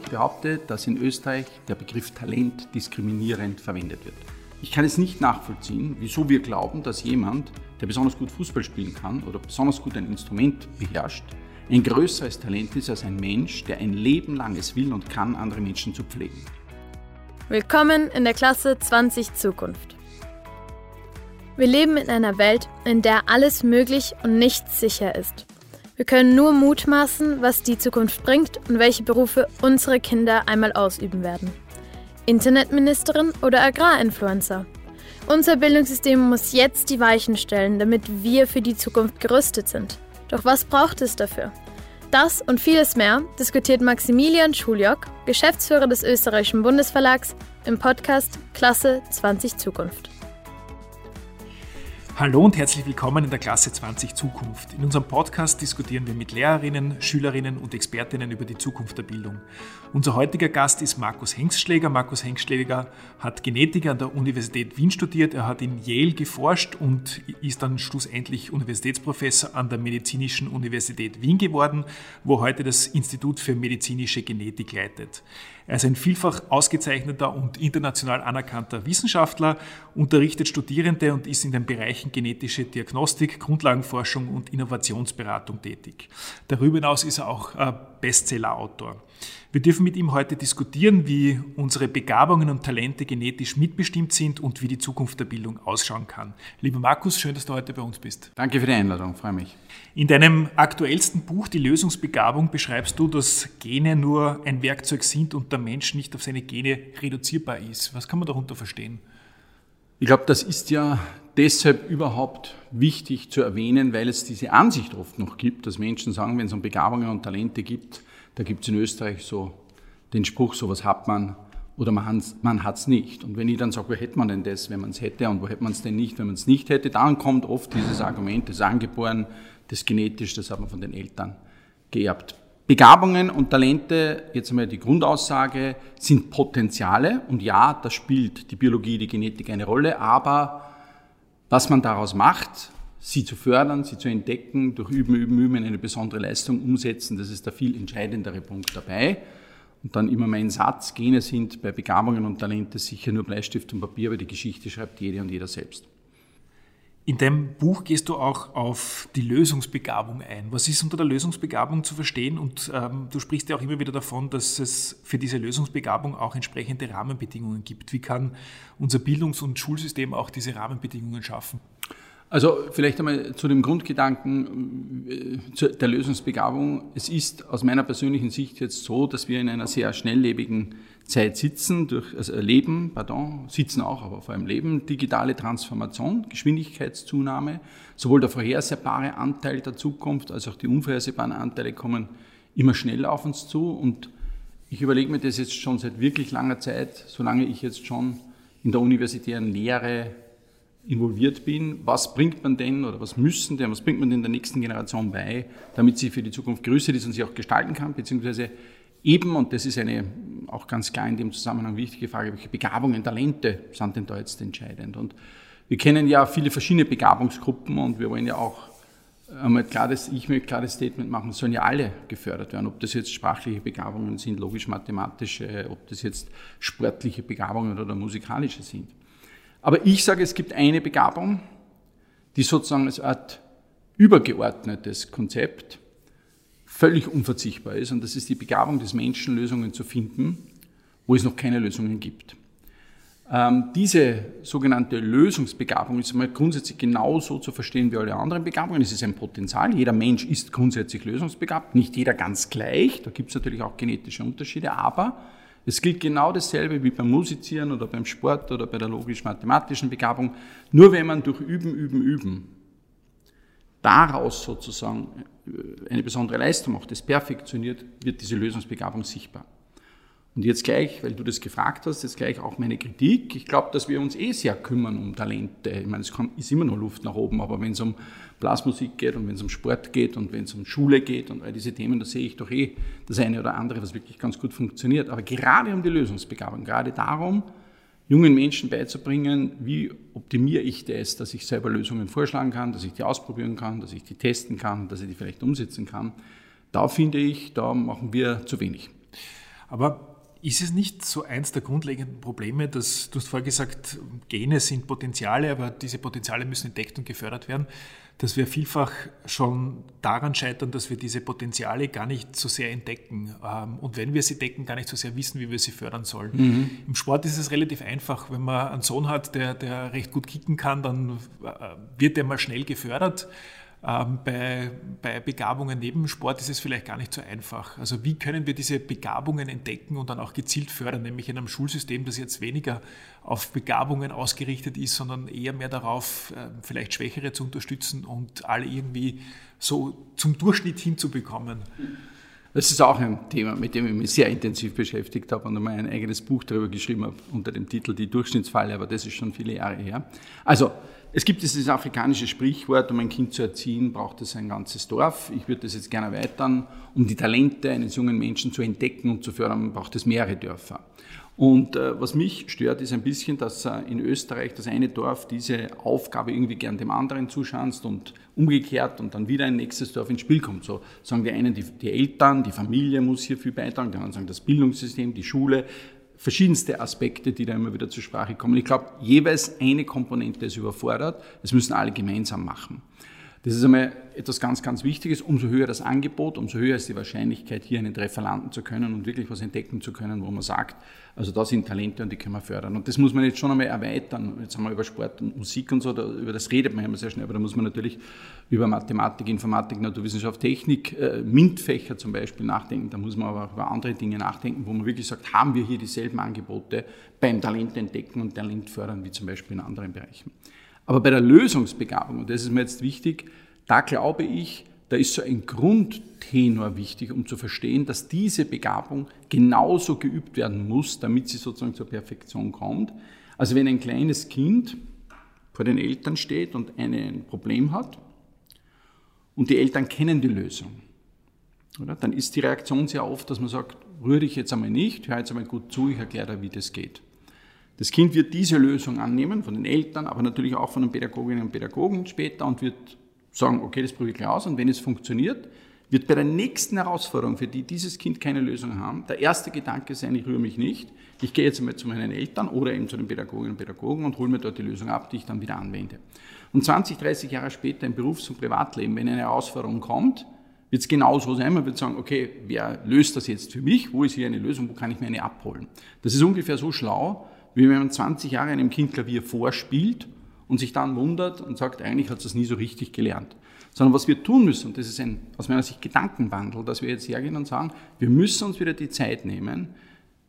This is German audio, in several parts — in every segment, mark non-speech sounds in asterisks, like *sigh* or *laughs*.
Ich behaupte, dass in Österreich der Begriff Talent diskriminierend verwendet wird. Ich kann es nicht nachvollziehen, wieso wir glauben, dass jemand, der besonders gut Fußball spielen kann oder besonders gut ein Instrument beherrscht, ein größeres Talent ist als ein Mensch, der ein Leben lang es will und kann, andere Menschen zu pflegen. Willkommen in der Klasse 20 Zukunft. Wir leben in einer Welt, in der alles möglich und nichts sicher ist. Wir können nur mutmaßen, was die Zukunft bringt und welche Berufe unsere Kinder einmal ausüben werden. Internetministerin oder Agrarinfluencer. Unser Bildungssystem muss jetzt die Weichen stellen, damit wir für die Zukunft gerüstet sind. Doch was braucht es dafür? Das und vieles mehr diskutiert Maximilian Schuljock, Geschäftsführer des österreichischen Bundesverlags, im Podcast Klasse 20 Zukunft. Hallo und herzlich willkommen in der Klasse 20 Zukunft. In unserem Podcast diskutieren wir mit Lehrerinnen, Schülerinnen und Expertinnen über die Zukunft der Bildung. Unser heutiger Gast ist Markus Hengstschläger. Markus Hengstschläger hat Genetik an der Universität Wien studiert. Er hat in Yale geforscht und ist dann schlussendlich Universitätsprofessor an der Medizinischen Universität Wien geworden, wo heute das Institut für medizinische Genetik leitet. Er ist ein vielfach ausgezeichneter und international anerkannter Wissenschaftler, unterrichtet Studierende und ist in den Bereichen genetische Diagnostik, Grundlagenforschung und Innovationsberatung tätig. Darüber hinaus ist er auch Bestsellerautor. Wir dürfen mit ihm heute diskutieren, wie unsere Begabungen und Talente genetisch mitbestimmt sind und wie die Zukunft der Bildung ausschauen kann. Lieber Markus, schön, dass du heute bei uns bist. Danke für die Einladung, freue mich. In deinem aktuellsten Buch Die Lösungsbegabung beschreibst du, dass Gene nur ein Werkzeug sind und der Mensch nicht auf seine Gene reduzierbar ist. Was kann man darunter verstehen? Ich glaube, das ist ja deshalb überhaupt wichtig zu erwähnen, weil es diese Ansicht oft noch gibt, dass Menschen sagen, wenn es um Begabungen und Talente gibt, da gibt es in Österreich so den Spruch, sowas hat man oder man hat es nicht. Und wenn ich dann sage, wo hätte man denn das, wenn man es hätte und wo hätte man es denn nicht, wenn man es nicht hätte, dann kommt oft dieses Argument, das angeboren, das genetisch, das hat man von den Eltern geerbt. Begabungen und Talente, jetzt einmal die Grundaussage, sind Potenziale und ja, da spielt die Biologie, die Genetik eine Rolle, aber was man daraus macht, sie zu fördern, sie zu entdecken, durch Üben, Üben, Üben eine besondere Leistung umsetzen, das ist der viel entscheidendere Punkt dabei. Und dann immer mein Satz, Gene sind bei Begabungen und Talente sicher nur Bleistift und Papier, aber die Geschichte schreibt jede und jeder selbst. In deinem Buch gehst du auch auf die Lösungsbegabung ein. Was ist unter der Lösungsbegabung zu verstehen? Und ähm, du sprichst ja auch immer wieder davon, dass es für diese Lösungsbegabung auch entsprechende Rahmenbedingungen gibt. Wie kann unser Bildungs- und Schulsystem auch diese Rahmenbedingungen schaffen? Also vielleicht einmal zu dem Grundgedanken äh, der Lösungsbegabung. Es ist aus meiner persönlichen Sicht jetzt so, dass wir in einer sehr schnelllebigen Zeit sitzen, durch also Leben, pardon, sitzen auch, aber vor allem Leben, digitale Transformation, Geschwindigkeitszunahme, sowohl der vorhersehbare Anteil der Zukunft als auch die unvorhersehbaren Anteile kommen immer schneller auf uns zu und ich überlege mir das jetzt schon seit wirklich langer Zeit, solange ich jetzt schon in der universitären Lehre involviert bin, was bringt man denn oder was müssen denn, was bringt man denn der nächsten Generation bei, damit sie für die Zukunft größer ist und sie auch gestalten kann, beziehungsweise eben, und das ist eine auch ganz klar in dem Zusammenhang wichtige Frage, welche Begabungen, Talente sind denn da jetzt entscheidend? Und wir kennen ja viele verschiedene Begabungsgruppen und wir wollen ja auch einmal klar das, ich möchte klar das Statement machen, sollen ja alle gefördert werden, ob das jetzt sprachliche Begabungen sind, logisch-mathematische, ob das jetzt sportliche Begabungen oder musikalische sind. Aber ich sage, es gibt eine Begabung, die sozusagen als Art übergeordnetes Konzept völlig unverzichtbar ist. Und das ist die Begabung des Menschen, Lösungen zu finden, wo es noch keine Lösungen gibt. Ähm, diese sogenannte Lösungsbegabung ist einmal grundsätzlich genauso zu verstehen wie alle anderen Begabungen. Es ist ein Potenzial. Jeder Mensch ist grundsätzlich lösungsbegabt, nicht jeder ganz gleich. Da gibt es natürlich auch genetische Unterschiede, aber es gilt genau dasselbe wie beim Musizieren oder beim Sport oder bei der logisch-mathematischen Begabung. Nur wenn man durch Üben, Üben, Üben daraus sozusagen äh, eine besondere Leistung macht, das perfektioniert, wird diese Lösungsbegabung sichtbar. Und jetzt gleich, weil du das gefragt hast, jetzt gleich auch meine Kritik. Ich glaube, dass wir uns eh sehr kümmern um Talente. Ich meine, es ist immer noch Luft nach oben, aber wenn es um Blasmusik geht und wenn es um Sport geht und wenn es um Schule geht und all diese Themen, da sehe ich doch eh das eine oder andere, was wirklich ganz gut funktioniert. Aber gerade um die Lösungsbegabung, gerade darum, jungen Menschen beizubringen, wie optimiere ich das, dass ich selber Lösungen vorschlagen kann, dass ich die ausprobieren kann, dass ich die testen kann, dass ich die vielleicht umsetzen kann. Da finde ich, da machen wir zu wenig. Aber ist es nicht so eins der grundlegenden Probleme, dass du hast vorher gesagt, Gene sind Potenziale, aber diese Potenziale müssen entdeckt und gefördert werden, dass wir vielfach schon daran scheitern, dass wir diese Potenziale gar nicht so sehr entdecken ähm, und wenn wir sie decken, gar nicht so sehr wissen, wie wir sie fördern sollen. Mhm. Im Sport ist es relativ einfach. Wenn man einen Sohn hat, der, der recht gut kicken kann, dann äh, wird er mal schnell gefördert. Ähm, bei, bei Begabungen neben Sport ist es vielleicht gar nicht so einfach. Also wie können wir diese Begabungen entdecken und dann auch gezielt fördern, nämlich in einem Schulsystem, das jetzt weniger auf Begabungen ausgerichtet ist, sondern eher mehr darauf, ähm, vielleicht Schwächere zu unterstützen und alle irgendwie so zum Durchschnitt hinzubekommen. Das ist auch ein Thema, mit dem ich mich sehr intensiv beschäftigt habe und einmal ein eigenes Buch darüber geschrieben habe unter dem Titel Die Durchschnittsfalle, aber das ist schon viele Jahre her. Also es gibt dieses afrikanische Sprichwort, um ein Kind zu erziehen, braucht es ein ganzes Dorf. Ich würde das jetzt gerne erweitern. Um die Talente eines jungen Menschen zu entdecken und zu fördern, braucht es mehrere Dörfer. Und äh, was mich stört, ist ein bisschen, dass äh, in Österreich das eine Dorf diese Aufgabe irgendwie gern dem anderen zuschanzt und umgekehrt und dann wieder ein nächstes Dorf ins Spiel kommt. So sagen die einen, die, die Eltern, die Familie muss hier viel beitragen, die anderen sagen das Bildungssystem, die Schule verschiedenste Aspekte, die da immer wieder zur Sprache kommen. Ich glaube, jeweils eine Komponente ist überfordert. Das müssen alle gemeinsam machen. Das ist einmal etwas ganz, ganz Wichtiges. Umso höher das Angebot, umso höher ist die Wahrscheinlichkeit, hier einen Treffer landen zu können und wirklich was entdecken zu können, wo man sagt, also da sind Talente und die können wir fördern. Und das muss man jetzt schon einmal erweitern. Jetzt haben wir über Sport und Musik und so, da, über das redet man immer sehr schnell, aber da muss man natürlich über Mathematik, Informatik, Naturwissenschaft, Technik, äh, MINT-Fächer zum Beispiel nachdenken. Da muss man aber auch über andere Dinge nachdenken, wo man wirklich sagt, haben wir hier dieselben Angebote beim Talent entdecken und Talent fördern, wie zum Beispiel in anderen Bereichen. Aber bei der Lösungsbegabung, und das ist mir jetzt wichtig, da glaube ich, da ist so ein Grundtenor wichtig, um zu verstehen, dass diese Begabung genauso geübt werden muss, damit sie sozusagen zur Perfektion kommt. Also wenn ein kleines Kind vor den Eltern steht und ein Problem hat und die Eltern kennen die Lösung, oder? dann ist die Reaktion sehr oft, dass man sagt, rühre dich jetzt einmal nicht, hör jetzt einmal gut zu, ich erkläre dir, wie das geht. Das Kind wird diese Lösung annehmen, von den Eltern, aber natürlich auch von den Pädagoginnen und Pädagogen später und wird sagen, okay, das probiere ich aus und wenn es funktioniert, wird bei der nächsten Herausforderung, für die dieses Kind keine Lösung haben, der erste Gedanke sein, ich rühre mich nicht, ich gehe jetzt einmal zu meinen Eltern oder eben zu den Pädagoginnen und Pädagogen und hole mir dort die Lösung ab, die ich dann wieder anwende. Und 20, 30 Jahre später im Berufs- und Privatleben, wenn eine Herausforderung kommt, wird es genauso sein. Man wird sagen, okay, wer löst das jetzt für mich? Wo ist hier eine Lösung? Wo kann ich mir eine abholen? Das ist ungefähr so schlau, wie wenn man 20 Jahre einem Kind Klavier vorspielt und sich dann wundert und sagt, eigentlich hat es nie so richtig gelernt. Sondern was wir tun müssen, und das ist ein aus meiner Sicht Gedankenwandel, dass wir jetzt hergehen und sagen, wir müssen uns wieder die Zeit nehmen,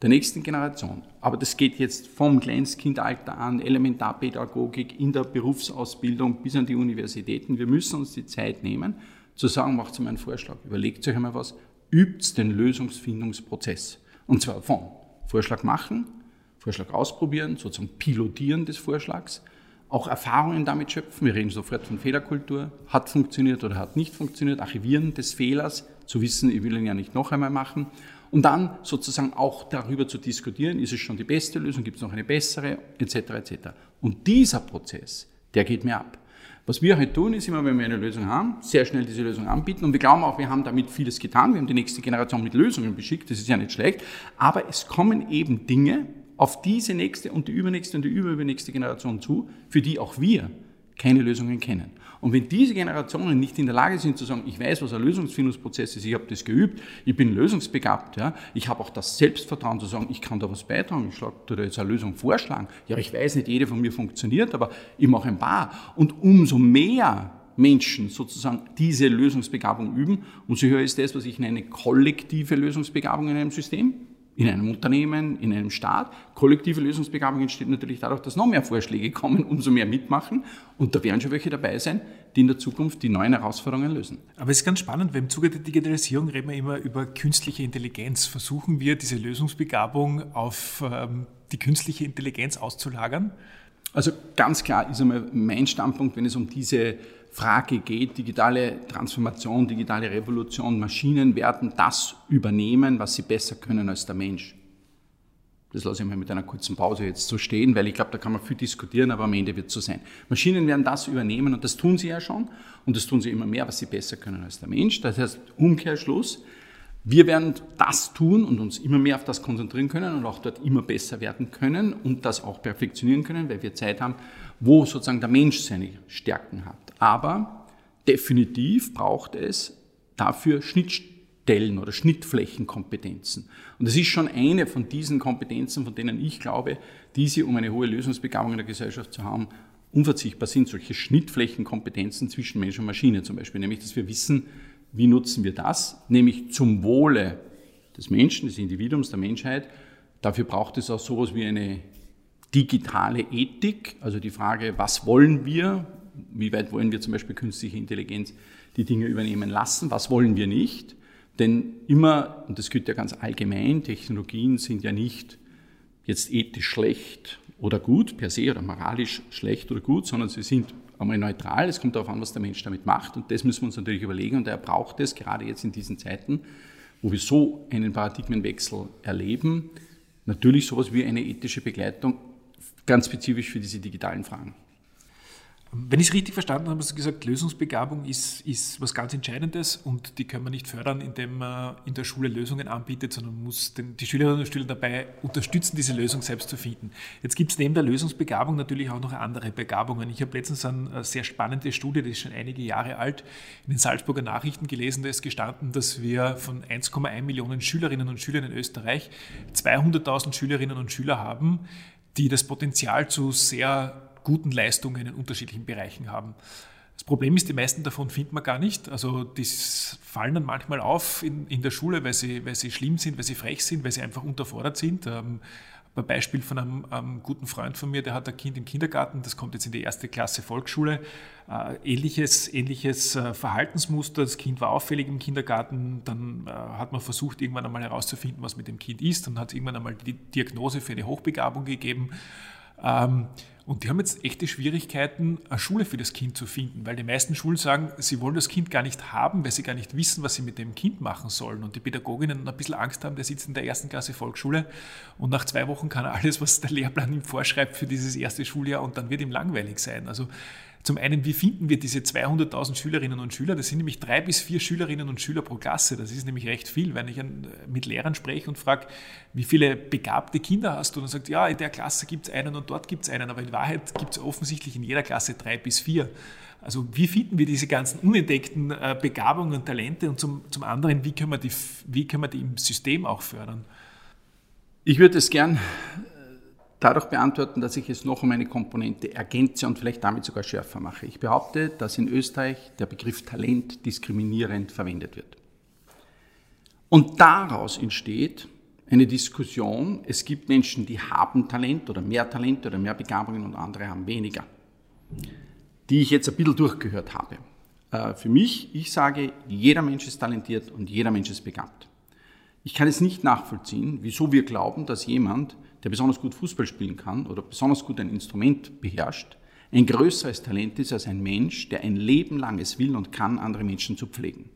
der nächsten Generation. Aber das geht jetzt vom Kleinstkindalter an, Elementarpädagogik in der Berufsausbildung bis an die Universitäten. Wir müssen uns die Zeit nehmen, zu sagen, macht mal einen Vorschlag, überlegt euch einmal was, übt den Lösungsfindungsprozess. Und zwar von Vorschlag machen, Vorschlag ausprobieren, sozusagen pilotieren des Vorschlags, auch Erfahrungen damit schöpfen. Wir reden sofort von Fehlerkultur. Hat funktioniert oder hat nicht funktioniert. Archivieren des Fehlers, zu wissen, ich will ihn ja nicht noch einmal machen. Und dann sozusagen auch darüber zu diskutieren, ist es schon die beste Lösung, gibt es noch eine bessere, etc. etc. Und dieser Prozess, der geht mir ab. Was wir halt tun, ist immer, wenn wir eine Lösung haben, sehr schnell diese Lösung anbieten. Und wir glauben auch, wir haben damit vieles getan. Wir haben die nächste Generation mit Lösungen beschickt. Das ist ja nicht schlecht. Aber es kommen eben Dinge, auf diese nächste und die übernächste und die überübernächste Generation zu, für die auch wir keine Lösungen kennen. Und wenn diese Generationen nicht in der Lage sind zu sagen, ich weiß, was ein Lösungsfindungsprozess ist, ich habe das geübt, ich bin lösungsbegabt, ja, ich habe auch das Selbstvertrauen zu sagen, ich kann da was beitragen, ich schlage da jetzt eine Lösung vorschlagen. Ja, ich weiß nicht, jede von mir funktioniert, aber ich mache ein paar. Und umso mehr Menschen sozusagen diese Lösungsbegabung üben, umso höher ist das, was ich nenne, kollektive Lösungsbegabung in einem System in einem Unternehmen, in einem Staat. Kollektive Lösungsbegabung entsteht natürlich dadurch, dass noch mehr Vorschläge *laughs* kommen, umso mehr mitmachen. Und da werden schon welche dabei sein, die in der Zukunft die neuen Herausforderungen lösen. Aber es ist ganz spannend, weil im Zuge der Digitalisierung reden wir immer über künstliche Intelligenz. Versuchen wir, diese Lösungsbegabung auf ähm, die künstliche Intelligenz auszulagern? Also ganz klar ist einmal mein Standpunkt, wenn es um diese Frage geht, digitale Transformation, digitale Revolution, Maschinen werden das übernehmen, was sie besser können als der Mensch. Das lasse ich mal mit einer kurzen Pause jetzt so stehen, weil ich glaube, da kann man viel diskutieren, aber am Ende wird es so sein. Maschinen werden das übernehmen und das tun sie ja schon und das tun sie immer mehr, was sie besser können als der Mensch. Das heißt, Umkehrschluss, wir werden das tun und uns immer mehr auf das konzentrieren können und auch dort immer besser werden können und das auch perfektionieren können, weil wir Zeit haben, wo sozusagen der Mensch seine Stärken hat. Aber definitiv braucht es dafür Schnittstellen oder Schnittflächenkompetenzen. Und das ist schon eine von diesen Kompetenzen, von denen ich glaube, die sie, um eine hohe Lösungsbegabung in der Gesellschaft zu haben, unverzichtbar sind. Solche Schnittflächenkompetenzen zwischen Mensch und Maschine zum Beispiel, nämlich dass wir wissen, wie nutzen wir das? Nämlich zum Wohle des Menschen, des Individuums, der Menschheit. Dafür braucht es auch sowas wie eine digitale Ethik, also die Frage, was wollen wir, wie weit wollen wir zum Beispiel künstliche Intelligenz die Dinge übernehmen lassen, was wollen wir nicht. Denn immer, und das gilt ja ganz allgemein, Technologien sind ja nicht jetzt ethisch schlecht oder gut per se oder moralisch schlecht oder gut, sondern sie sind einmal neutral. Es kommt darauf an, was der Mensch damit macht. Und das müssen wir uns natürlich überlegen. Und er braucht es, gerade jetzt in diesen Zeiten, wo wir so einen Paradigmenwechsel erleben, natürlich sowas wie eine ethische Begleitung, ganz spezifisch für diese digitalen Fragen. Wenn ich es richtig verstanden habe, hast du gesagt, Lösungsbegabung ist, ist was ganz Entscheidendes und die können wir nicht fördern, indem man in der Schule Lösungen anbietet, sondern muss den, die Schülerinnen und Schüler dabei unterstützen, diese Lösung selbst zu finden. Jetzt gibt es neben der Lösungsbegabung natürlich auch noch andere Begabungen. Ich habe letztens eine sehr spannende Studie, die ist schon einige Jahre alt, in den Salzburger Nachrichten gelesen, da ist gestanden, dass wir von 1,1 Millionen Schülerinnen und Schülern in Österreich 200.000 Schülerinnen und Schüler haben, die das Potenzial zu sehr guten Leistungen in unterschiedlichen Bereichen haben. Das Problem ist, die meisten davon findet man gar nicht. Also die fallen dann manchmal auf in, in der Schule, weil sie, weil sie schlimm sind, weil sie frech sind, weil sie einfach unterfordert sind. Ähm, ein Beispiel von einem, einem, guten Freund von mir, der hat ein Kind im Kindergarten, das kommt jetzt in die erste Klasse Volksschule. Äh, ähnliches ähnliches äh, Verhaltensmuster, das Kind war auffällig im Kindergarten, dann äh, hat man versucht, irgendwann einmal herauszufinden, was mit dem Kind ist und hat irgendwann einmal die Diagnose für eine Hochbegabung gegeben. Ähm, und die haben jetzt echte Schwierigkeiten, eine Schule für das Kind zu finden, weil die meisten Schulen sagen, sie wollen das Kind gar nicht haben, weil sie gar nicht wissen, was sie mit dem Kind machen sollen. Und die Pädagoginnen ein bisschen Angst haben, der sitzt in der ersten Klasse Volksschule und nach zwei Wochen kann er alles, was der Lehrplan ihm vorschreibt für dieses erste Schuljahr und dann wird ihm langweilig sein. Also zum einen, wie finden wir diese 200.000 Schülerinnen und Schüler? Das sind nämlich drei bis vier Schülerinnen und Schüler pro Klasse. Das ist nämlich recht viel. Wenn ich mit Lehrern spreche und frage, wie viele begabte Kinder hast du, dann sagt, ja, in der Klasse gibt es einen und dort gibt es einen. Aber in Wahrheit gibt es offensichtlich in jeder Klasse drei bis vier. Also wie finden wir diese ganzen unentdeckten äh, Begabungen und Talente? Und zum, zum anderen, wie können, wir die, wie können wir die im System auch fördern? Ich würde es gern dadurch beantworten, dass ich es noch um eine Komponente ergänze und vielleicht damit sogar schärfer mache. Ich behaupte, dass in Österreich der Begriff Talent diskriminierend verwendet wird. Und daraus entsteht eine Diskussion, es gibt Menschen, die haben Talent oder mehr Talent oder mehr Begabungen und andere haben weniger, die ich jetzt ein bisschen durchgehört habe. Äh, für mich, ich sage, jeder Mensch ist talentiert und jeder Mensch ist begabt. Ich kann es nicht nachvollziehen, wieso wir glauben, dass jemand, der besonders gut Fußball spielen kann oder besonders gut ein Instrument beherrscht, ein größeres Talent ist als ein Mensch, der ein Leben lang es will und kann, andere Menschen zu pflegen.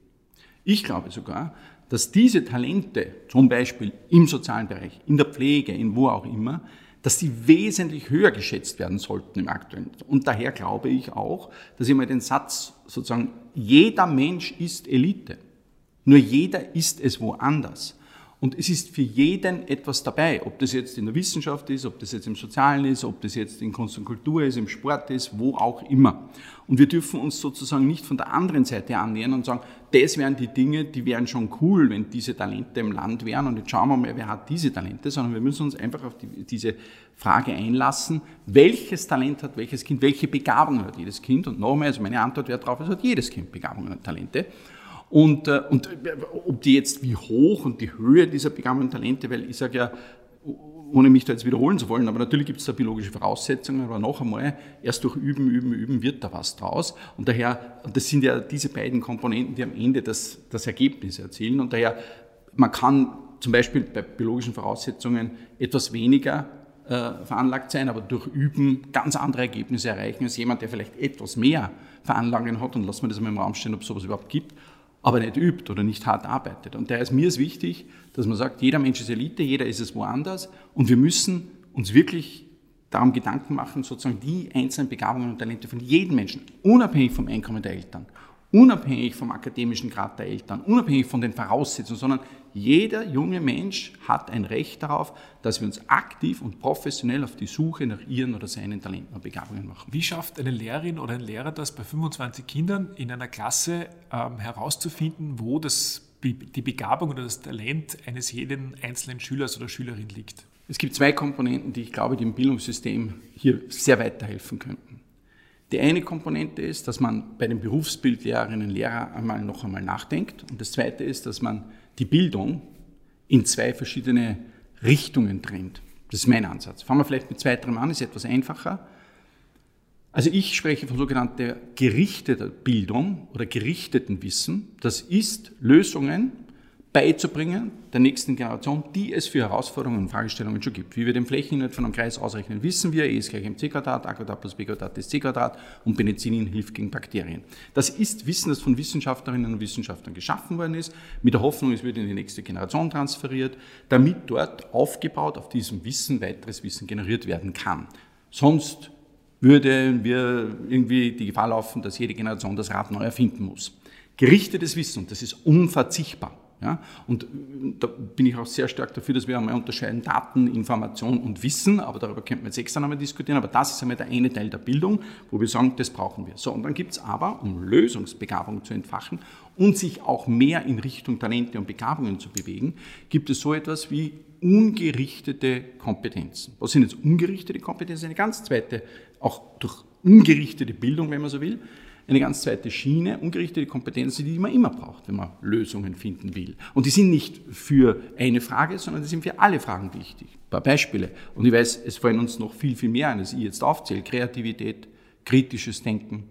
Ich glaube sogar, dass diese Talente, zum Beispiel im sozialen Bereich, in der Pflege, in wo auch immer, dass die wesentlich höher geschätzt werden sollten im aktuellen. Und daher glaube ich auch, dass ich mal den Satz sozusagen, jeder Mensch ist Elite. Nur jeder ist es woanders. Und es ist für jeden etwas dabei, ob das jetzt in der Wissenschaft ist, ob das jetzt im Sozialen ist, ob das jetzt in Kunst und Kultur ist, im Sport ist, wo auch immer. Und wir dürfen uns sozusagen nicht von der anderen Seite annähern und sagen, das wären die Dinge, die wären schon cool, wenn diese Talente im Land wären und jetzt schauen wir mal, wer hat diese Talente, sondern wir müssen uns einfach auf die, diese Frage einlassen, welches Talent hat welches Kind, welche Begabung hat jedes Kind und nochmal, also meine Antwort wäre darauf, es hat jedes Kind Begabungen und Talente. Und, äh, und äh, ob die jetzt, wie hoch und die Höhe dieser begabten Talente, weil ich sage ja, ohne mich da jetzt wiederholen zu wollen, aber natürlich gibt es da biologische Voraussetzungen, aber noch einmal, erst durch Üben, Üben, Üben wird da was draus. Und daher, das sind ja diese beiden Komponenten, die am Ende das, das Ergebnis erzielen. Und daher, man kann zum Beispiel bei biologischen Voraussetzungen etwas weniger äh, veranlagt sein, aber durch Üben ganz andere Ergebnisse erreichen als jemand, der vielleicht etwas mehr Veranlagungen hat. Und lassen wir das mal im Raum stehen, ob es sowas überhaupt gibt. Aber nicht übt oder nicht hart arbeitet. Und daher ist mir es wichtig, dass man sagt, jeder Mensch ist Elite, jeder ist es woanders und wir müssen uns wirklich darum Gedanken machen, sozusagen die einzelnen Begabungen und Talente von jedem Menschen, unabhängig vom Einkommen der Eltern, unabhängig vom akademischen Grad der Eltern, unabhängig von den Voraussetzungen, sondern jeder junge Mensch hat ein Recht darauf, dass wir uns aktiv und professionell auf die Suche nach ihren oder seinen Talenten und Begabungen machen. Wie schafft eine Lehrerin oder ein Lehrer das bei 25 Kindern in einer Klasse ähm, herauszufinden, wo das, die Begabung oder das Talent eines jeden einzelnen Schülers oder Schülerin liegt? Es gibt zwei Komponenten, die ich glaube, die im Bildungssystem hier sehr weiterhelfen könnten. Die eine Komponente ist, dass man bei den Berufsbildlehrerinnen und Lehrern einmal noch einmal nachdenkt. Und das zweite ist, dass man die Bildung in zwei verschiedene Richtungen trennt. Das ist mein Ansatz. Fangen wir vielleicht mit zweiterem an, ist etwas einfacher. Also ich spreche von sogenannter gerichteter Bildung oder gerichteten Wissen. Das ist Lösungen beizubringen der nächsten Generation, die es für Herausforderungen und Fragestellungen schon gibt. Wie wir den Flächeninhalt von einem Kreis ausrechnen, wissen wir, E ist gleich mc Quadrat, A Quadrat plus B Quadrat ist C Quadrat und Penicillin hilft gegen Bakterien. Das ist Wissen, das von Wissenschaftlerinnen und Wissenschaftlern geschaffen worden ist, mit der Hoffnung, es wird in die nächste Generation transferiert, damit dort aufgebaut auf diesem Wissen weiteres Wissen generiert werden kann. Sonst würden wir irgendwie die Gefahr laufen, dass jede Generation das Rad neu erfinden muss. Gerichtetes Wissen, das ist unverzichtbar. Ja? Und äh, da bin ich auch sehr stark dafür, dass wir einmal unterscheiden Daten, Information und Wissen, aber darüber könnten wir jetzt extra nochmal diskutieren, aber das ist einmal der eine Teil der Bildung, wo wir sagen, das brauchen wir. So, und dann gibt es aber, um Lösungsbegabung zu entfachen und sich auch mehr in Richtung Talente und Begabungen zu bewegen, gibt es so etwas wie ungerichtete Kompetenzen. Was sind jetzt ungerichtete Kompetenzen? Eine ganz zweite, auch durch ungerichtete Bildung, wenn man so will, eine ganz zweite Schiene, ungerichtete Kompetenzen, die man immer braucht, wenn man Lösungen finden will. Und die sind nicht für eine Frage, sondern die sind für alle Fragen wichtig. Ein paar Beispiele. Und ich weiß, es fallen uns noch viel, viel mehr an, als ich jetzt aufzähle. Kreativität, kritisches Denken,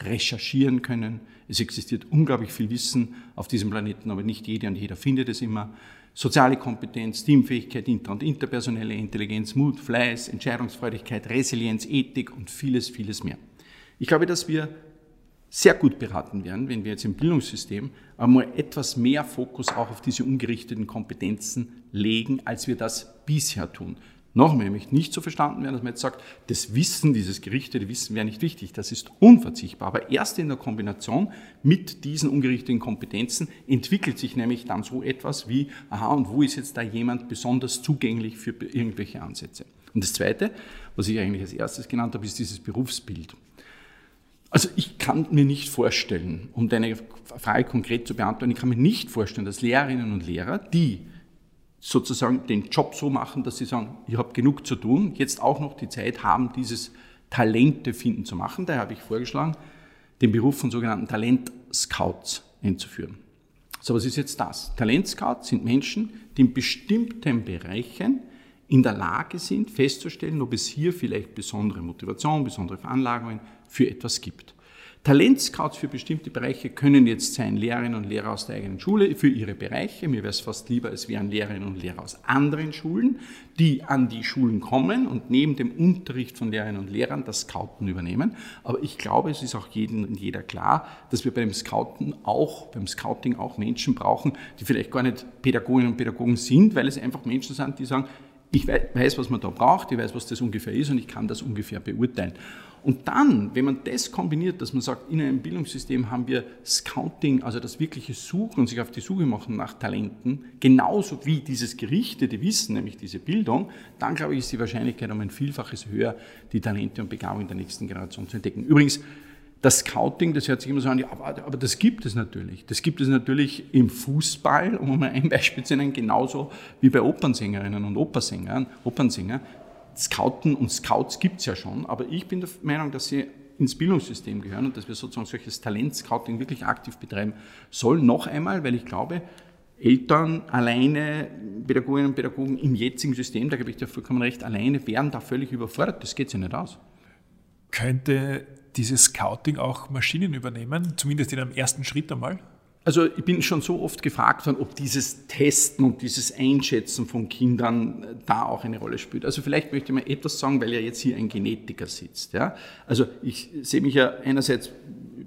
recherchieren können. Es existiert unglaublich viel Wissen auf diesem Planeten, aber nicht jede und jeder findet es immer. Soziale Kompetenz, Teamfähigkeit, inter- und interpersonelle Intelligenz, Mut, Fleiß, Entscheidungsfreudigkeit, Resilienz, Ethik und vieles, vieles mehr. Ich glaube, dass wir sehr gut beraten werden, wenn wir jetzt im Bildungssystem einmal etwas mehr Fokus auch auf diese ungerichteten Kompetenzen legen, als wir das bisher tun. Nochmal, nämlich nicht so verstanden werden, dass man jetzt sagt, das Wissen, dieses gerichtete Wissen wäre nicht wichtig. Das ist unverzichtbar. Aber erst in der Kombination mit diesen ungerichteten Kompetenzen entwickelt sich nämlich dann so etwas wie, aha, und wo ist jetzt da jemand besonders zugänglich für irgendwelche Ansätze? Und das Zweite, was ich eigentlich als erstes genannt habe, ist dieses Berufsbild. Also ich kann mir nicht vorstellen, um deine Frage konkret zu beantworten, ich kann mir nicht vorstellen, dass Lehrerinnen und Lehrer, die sozusagen den Job so machen, dass sie sagen, ich habe genug zu tun, jetzt auch noch die Zeit haben, dieses Talente finden zu machen. Daher habe ich vorgeschlagen, den Beruf von sogenannten Talentscouts einzuführen. So, was ist jetzt das? Talentscouts sind Menschen, die in bestimmten Bereichen in der Lage sind, festzustellen, ob es hier vielleicht besondere Motivation, besondere Veranlagungen für etwas gibt. Talentscouts für bestimmte Bereiche können jetzt sein Lehrerinnen und Lehrer aus der eigenen Schule für ihre Bereiche. Mir wäre es fast lieber, es wären Lehrerinnen und Lehrer aus anderen Schulen, die an die Schulen kommen und neben dem Unterricht von Lehrerinnen und Lehrern das Scouten übernehmen. Aber ich glaube, es ist auch jedem und jeder klar, dass wir beim Scouten auch, beim Scouting auch Menschen brauchen, die vielleicht gar nicht Pädagoginnen und Pädagogen sind, weil es einfach Menschen sind, die sagen, ich weiß, was man da braucht, ich weiß, was das ungefähr ist und ich kann das ungefähr beurteilen. Und dann, wenn man das kombiniert, dass man sagt, in einem Bildungssystem haben wir Scouting, also das wirkliche Suchen und sich auf die Suche machen nach Talenten, genauso wie dieses gerichtete Wissen, nämlich diese Bildung, dann glaube ich, ist die Wahrscheinlichkeit um ein Vielfaches höher, die Talente und Begabungen der nächsten Generation zu entdecken. Übrigens, das Scouting, das hört sich immer so an, ja, aber, aber, das gibt es natürlich. Das gibt es natürlich im Fußball, um mal ein Beispiel zu nennen, genauso wie bei Opernsängerinnen und Opernsängern, Opernsänger. Scouten und Scouts gibt es ja schon, aber ich bin der Meinung, dass sie ins Bildungssystem gehören und dass wir sozusagen solches Talent-Scouting wirklich aktiv betreiben sollen. Noch einmal, weil ich glaube, Eltern alleine, Pädagoginnen und Pädagogen im jetzigen System, da gebe ich dir vollkommen recht, alleine wären da völlig überfordert. Das geht ja nicht aus. Könnte dieses Scouting auch Maschinen übernehmen, zumindest in einem ersten Schritt einmal? Also ich bin schon so oft gefragt worden, ob dieses Testen und dieses Einschätzen von Kindern da auch eine Rolle spielt. Also vielleicht möchte ich mal etwas sagen, weil ja jetzt hier ein Genetiker sitzt. Ja? Also ich sehe mich ja einerseits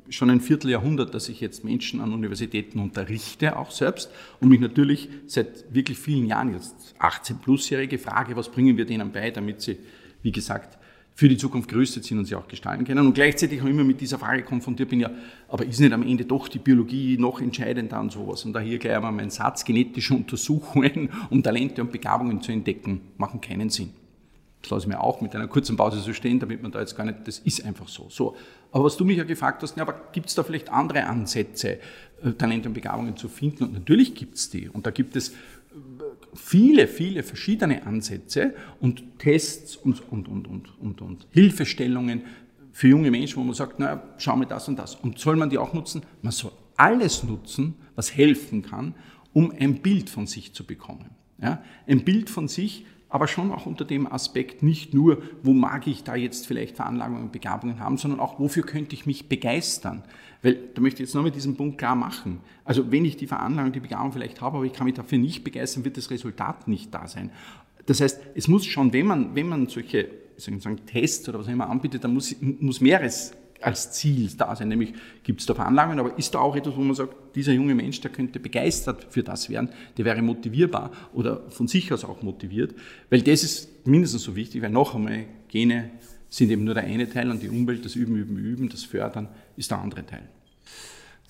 schon ein Vierteljahrhundert, dass ich jetzt Menschen an Universitäten unterrichte, auch selbst, und mich natürlich seit wirklich vielen Jahren, jetzt 18-Plusjährige, frage, was bringen wir denen bei, damit sie, wie gesagt, für die Zukunft gerüstet sind und sie auch gestalten können. Und gleichzeitig auch immer mit dieser Frage konfrontiert bin, ja, aber ist nicht am Ende doch die Biologie noch entscheidender und sowas? Und da hier gleich einmal mein Satz, genetische Untersuchungen, *laughs* um Talente und Begabungen zu entdecken, machen keinen Sinn. Das lasse ich mir auch mit einer kurzen Pause so stehen, damit man da jetzt gar nicht, das ist einfach so. so. Aber was du mich ja gefragt hast, ja, aber gibt es da vielleicht andere Ansätze, äh, Talente und Begabungen zu finden? Und natürlich gibt es die. Und da gibt es viele, viele verschiedene Ansätze und Tests und, und, und, und, und, und Hilfestellungen für junge Menschen, wo man sagt, na, schau mir das und das. Und soll man die auch nutzen? Man soll alles nutzen, was helfen kann, um ein Bild von sich zu bekommen. Ja? Ein Bild von sich, aber schon auch unter dem Aspekt nicht nur, wo mag ich da jetzt vielleicht Veranlagungen und Begabungen haben, sondern auch, wofür könnte ich mich begeistern. Weil, da möchte ich jetzt noch mit diesem Punkt klar machen. Also, wenn ich die Veranlagung, die Begabung vielleicht habe, aber ich kann mich dafür nicht begeistern, wird das Resultat nicht da sein. Das heißt, es muss schon, wenn man, wenn man solche sagen, Tests oder was auch immer anbietet, dann muss, muss mehres als Ziel da sein. Nämlich gibt es da Veranlagungen, aber ist da auch etwas, wo man sagt, dieser junge Mensch, der könnte begeistert für das werden, der wäre motivierbar oder von sich aus auch motiviert, weil das ist mindestens so wichtig, weil noch einmal Gene sind eben nur der eine Teil und die Umwelt, das Üben, Üben, Üben, das Fördern ist der andere Teil.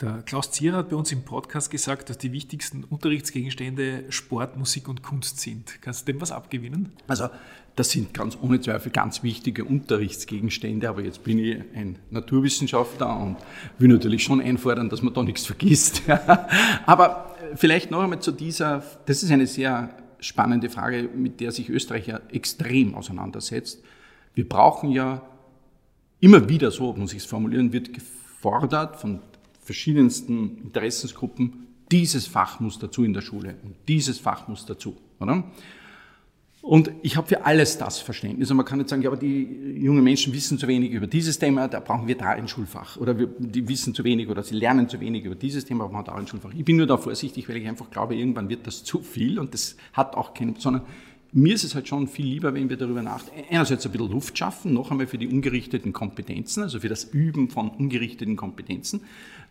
Der Klaus Zierer hat bei uns im Podcast gesagt, dass die wichtigsten Unterrichtsgegenstände Sport, Musik und Kunst sind. Kannst du dem was abgewinnen? Also das sind ganz ohne Zweifel ganz wichtige Unterrichtsgegenstände, aber jetzt bin ich ein Naturwissenschaftler und will natürlich schon einfordern, dass man da nichts vergisst. *laughs* aber vielleicht noch einmal zu dieser, das ist eine sehr spannende Frage, mit der sich Österreich ja extrem auseinandersetzt. Wir brauchen ja immer wieder, so muss ich es formulieren, wird gefordert von verschiedensten Interessensgruppen, dieses Fach muss dazu in der Schule und dieses Fach muss dazu. Oder? Und ich habe für alles das Verständnis. Und man kann nicht sagen, ja, aber die jungen Menschen wissen zu wenig über dieses Thema, da brauchen wir da ein Schulfach. Oder wir, die wissen zu wenig oder sie lernen zu wenig über dieses Thema, brauchen wir da ein Schulfach. Ich bin nur da vorsichtig, weil ich einfach glaube, irgendwann wird das *laughs* zu viel und das hat auch keine, sondern mir ist es halt schon viel lieber, wenn wir darüber nachdenken. Einerseits ein bisschen Luft schaffen, noch einmal für die ungerichteten Kompetenzen, also für das Üben von ungerichteten Kompetenzen.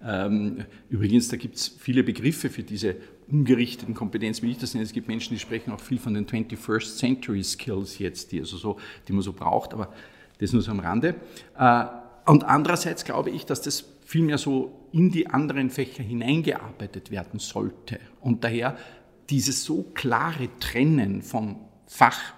Ähm, übrigens, da gibt es viele Begriffe für diese ungerichteten Kompetenzen, wie ich das nenne. Es gibt Menschen, die sprechen auch viel von den 21st Century Skills jetzt, die, also so, die man so braucht, aber das nur so am Rande. Äh, und andererseits glaube ich, dass das vielmehr so in die anderen Fächer hineingearbeitet werden sollte. Und daher dieses so klare Trennen von Fach,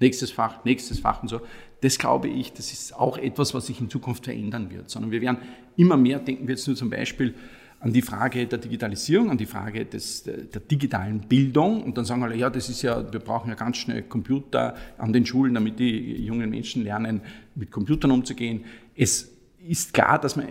nächstes Fach, nächstes Fach und so, das glaube ich, das ist auch etwas, was sich in Zukunft verändern wird. Sondern wir werden immer mehr, denken wir jetzt nur zum Beispiel an die Frage der Digitalisierung, an die Frage des, der, der digitalen Bildung. Und dann sagen alle, ja, das ist ja, wir brauchen ja ganz schnell Computer an den Schulen, damit die jungen Menschen lernen, mit Computern umzugehen. Es ist klar, dass, man,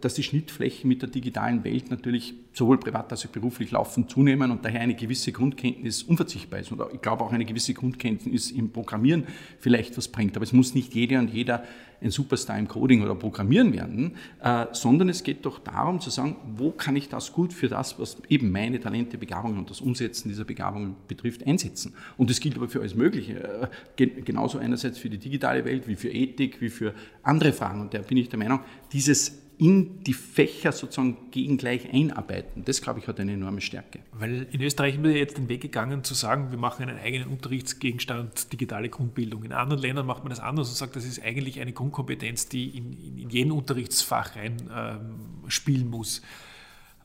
dass die Schnittflächen mit der digitalen Welt natürlich sowohl privat als auch beruflich laufend zunehmen und daher eine gewisse Grundkenntnis unverzichtbar ist. Und ich glaube auch eine gewisse Grundkenntnis im Programmieren vielleicht was bringt. Aber es muss nicht jede und jeder ein Superstar im Coding oder Programmieren werden, äh, sondern es geht doch darum zu sagen, wo kann ich das gut für das, was eben meine Talente, Begabungen und das Umsetzen dieser Begabungen betrifft, einsetzen. Und das gilt aber für alles Mögliche. Äh, genauso einerseits für die digitale Welt, wie für Ethik, wie für andere Fragen. Und da bin ich der Meinung, dieses in die Fächer sozusagen gegengleich einarbeiten. Das, glaube ich, hat eine enorme Stärke. Weil in Österreich sind wir jetzt den Weg gegangen zu sagen, wir machen einen eigenen Unterrichtsgegenstand digitale Grundbildung. In anderen Ländern macht man das anders und sagt, das ist eigentlich eine Grundkompetenz, die in, in, in jeden Unterrichtsfach rein ähm, spielen muss.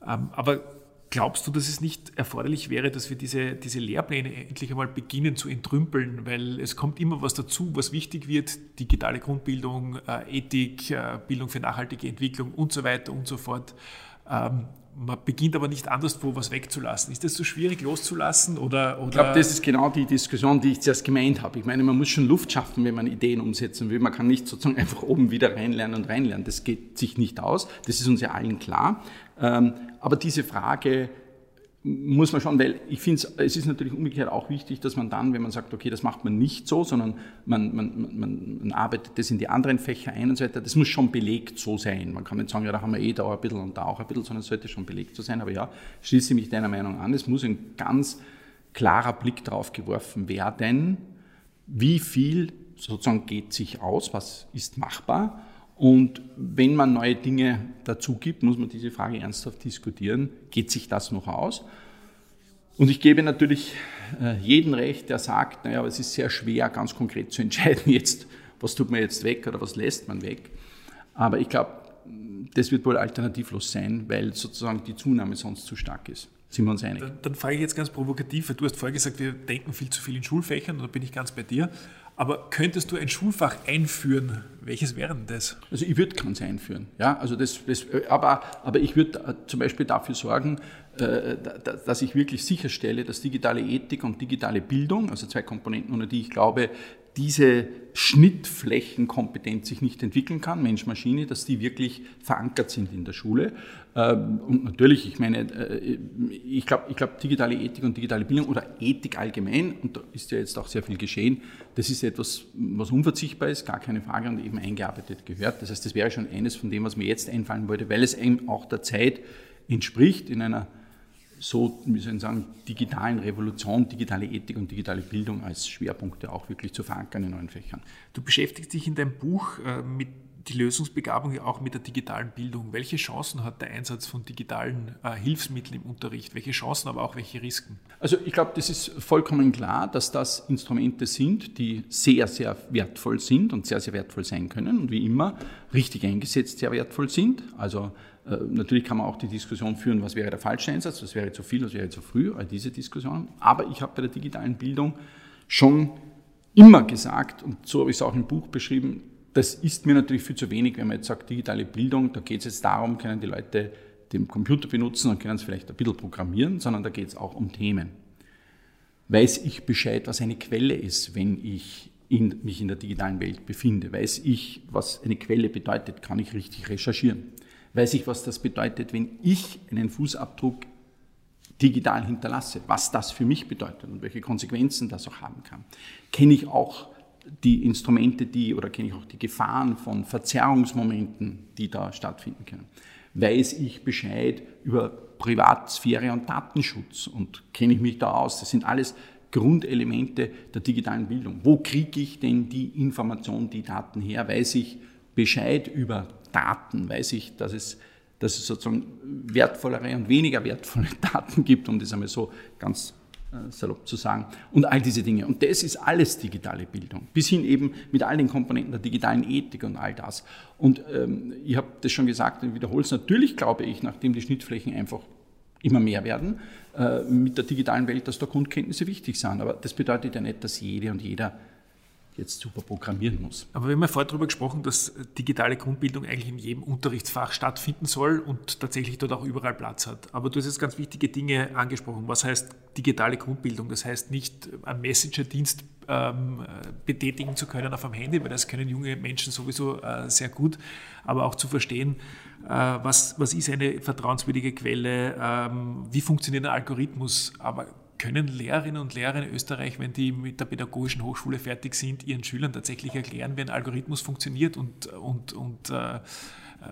Ähm, aber Glaubst du, dass es nicht erforderlich wäre, dass wir diese, diese Lehrpläne endlich einmal beginnen zu entrümpeln? Weil es kommt immer was dazu, was wichtig wird. Digitale Grundbildung, äh, Ethik, äh, Bildung für nachhaltige Entwicklung und so weiter und so fort. Ähm, man beginnt aber nicht anderswo was wegzulassen. Ist das so schwierig loszulassen? Oder, oder? Ich glaube, das ist genau die Diskussion, die ich zuerst gemeint habe. Ich meine, man muss schon Luft schaffen, wenn man Ideen umsetzen will. Man kann nicht sozusagen *laughs* einfach oben wieder reinlernen und reinlernen. Das geht sich nicht aus. Das ist uns ja allen klar. Ähm, aber diese Frage muss man schon, weil ich finde, es ist natürlich umgekehrt auch wichtig, dass man dann, wenn man sagt, okay, das macht man nicht so, sondern man, man, man, man arbeitet das in die anderen Fächer ein und so weiter, das muss schon belegt so sein. Man kann nicht sagen, ja, da haben wir eh da ein bisschen und da auch ein bisschen, sondern es sollte schon belegt so sein. Aber ja, schließe mich deiner Meinung an, es muss ein ganz klarer Blick drauf geworfen werden, wie viel sozusagen geht sich aus, was ist machbar Und wenn man neue Dinge dazu gibt, muss man diese Frage ernsthaft diskutieren. Geht sich das noch aus? Und ich gebe natürlich äh, jeden recht, der sagt, naja, aber es ist sehr schwer, ganz konkret zu *laughs* entscheiden jetzt, was tut man jetzt weg oder was lässt man weg. Aber ich glaube, das wird wohl alternativlos sein, weil sozusagen die Zunahme sonst zu stark ist. Sind wir uns einig? Dann, dann frage ich jetzt ganz provokativ, weil du hast vorher gesagt, wir denken viel zu viel in Schulfächern, da bin ich ganz bei dir. Aber könntest du ein Schulfach einführen? Welches wäre denn das? Also ich würde keins einführen. Ja, also das, das, aber, aber ich würde äh, zum Beispiel dafür sorgen, äh, dass ich wirklich sicherstelle, dass digitale Ethik und digitale Bildung, also zwei Komponenten, ohne die ich glaube, diese Schnittflächenkompetenz sich nicht entwickeln kann, Mensch-Maschine, dass die wirklich verankert sind in der Schule. Ähm, und natürlich, ich meine, äh, ich glaube, ich glaub, digitale Ethik und digitale Bildung oder Ethik allgemein, und da ist ja jetzt auch sehr viel geschehen, das ist etwas, was unverzichtbar ist, gar keine Frage, und eben eingearbeitet gehört. Das heißt, das wäre schon eines von dem, was mir jetzt einfallen wollte, weil es eben auch der Zeit entspricht, in einer so, wie soll ich sagen, digitalen Revolution, digitale Ethik und digitale Bildung als Schwerpunkte auch wirklich zu verankern in neuen Fächern. Du beschäftigst dich in deinem Buch äh, mit die Lösungsbegabung ja auch mit der digitalen Bildung. Welche Chancen hat der Einsatz von digitalen äh, Hilfsmitteln im Unterricht? Welche Chancen, aber auch welche Risiken? Also ich glaube, das ist vollkommen klar, dass das Instrumente sind, die sehr, sehr wertvoll sind und sehr, sehr wertvoll sein können und wie immer richtig eingesetzt sehr wertvoll sind. Also natürlich kann man auch die Diskussion führen, was wäre der falsche Einsatz, was wäre zu viel, was wäre zu früh, all diese Diskussionen. Aber ich habe bei der digitalen Bildung schon immer gesagt, und so habe ich es auch im Buch beschrieben, das ist mir natürlich viel zu wenig, wenn man jetzt sagt, digitale Bildung, da geht es jetzt darum, können die Leute den Computer benutzen und können es vielleicht ein bisschen programmieren, sondern da geht es auch um Themen. Weiß ich Bescheid, was eine Quelle ist, wenn ich in, mich in der digitalen Welt befinde? Weiß ich, was eine Quelle bedeutet? Kann ich richtig recherchieren? Weiß ich, was das bedeutet, wenn ich einen Fußabdruck digital hinterlasse? Was das für mich bedeutet und welche Konsequenzen das auch haben kann? Kenne ich auch die Instrumente, die oder kenne ich auch die Gefahren von Verzerrungsmomenten, die da stattfinden können. Weiß ich Bescheid über Privatsphäre und Datenschutz und kenne ich mich da aus? Das sind alles Grundelemente der digitalen Bildung. Wo kriege ich denn die Information, die Daten her? Weiß ich Bescheid über Daten? Weiß ich, dass es, dass es sozusagen wertvollere und weniger wertvolle *laughs* Daten gibt, um das einmal so ganz äh, salopp zu sagen, und all diese Dinge. Und das ist alles digitale Bildung, bis hin eben mit all den Komponenten der digitalen Ethik und all das. Und ähm, ich habe das schon gesagt und wiederhole es, natürlich glaube ich, nachdem die Schnittflächen einfach immer mehr werden, äh, mit der digitalen Welt, dass da Grundkenntnisse wichtig sind. Aber das bedeutet ja nicht, dass jede und jeder jetzt super programmieren muss. Aber wir haben ja vorher darüber gesprochen, dass digitale Grundbildung eigentlich in jedem Unterrichtsfach stattfinden soll und tatsächlich dort auch überall Platz hat. Aber du hast jetzt ganz wichtige Dinge angesprochen. Was heißt digitale Grundbildung? Das heißt nicht, einen Messenger-Dienst ähm, betätigen zu können auf dem Handy, weil das können junge Menschen sowieso äh, sehr gut, aber auch zu verstehen, äh, was, was ist eine vertrauenswürdige Quelle, ähm, wie funktioniert ein Algorithmus, aber können Lehrerinnen und Lehrer in Österreich, wenn die mit der pädagogischen Hochschule fertig sind, ihren Schülern tatsächlich erklären, wie ein Algorithmus funktioniert und, und, und äh,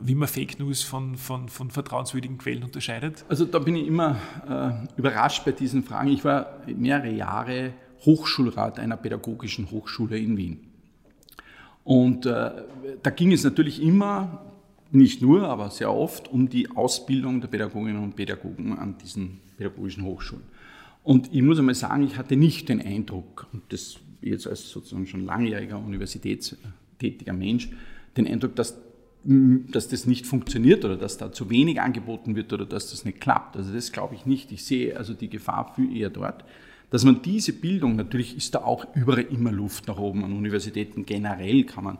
wie man Fake News von, von, von vertrauenswürdigen Quellen unterscheidet? Also da bin ich immer äh, überrascht bei diesen Fragen. Ich war mehrere Jahre Hochschulrat einer pädagogischen Hochschule in Wien. Und äh, da ging es natürlich immer, nicht nur, aber sehr oft, um die Ausbildung der Pädagoginnen und Pädagogen an diesen pädagogischen Hochschulen. Und ich muss einmal sagen, ich hatte nicht den Eindruck, und das jetzt als sozusagen schon langjähriger universitätstätiger Mensch, den Eindruck, dass, dass das nicht funktioniert oder dass da zu wenig angeboten wird oder dass das nicht klappt. Also das glaube ich nicht. Ich sehe also die Gefahr viel eher dort, dass man diese Bildung, natürlich ist da auch überall immer Luft nach oben. An Universitäten generell kann man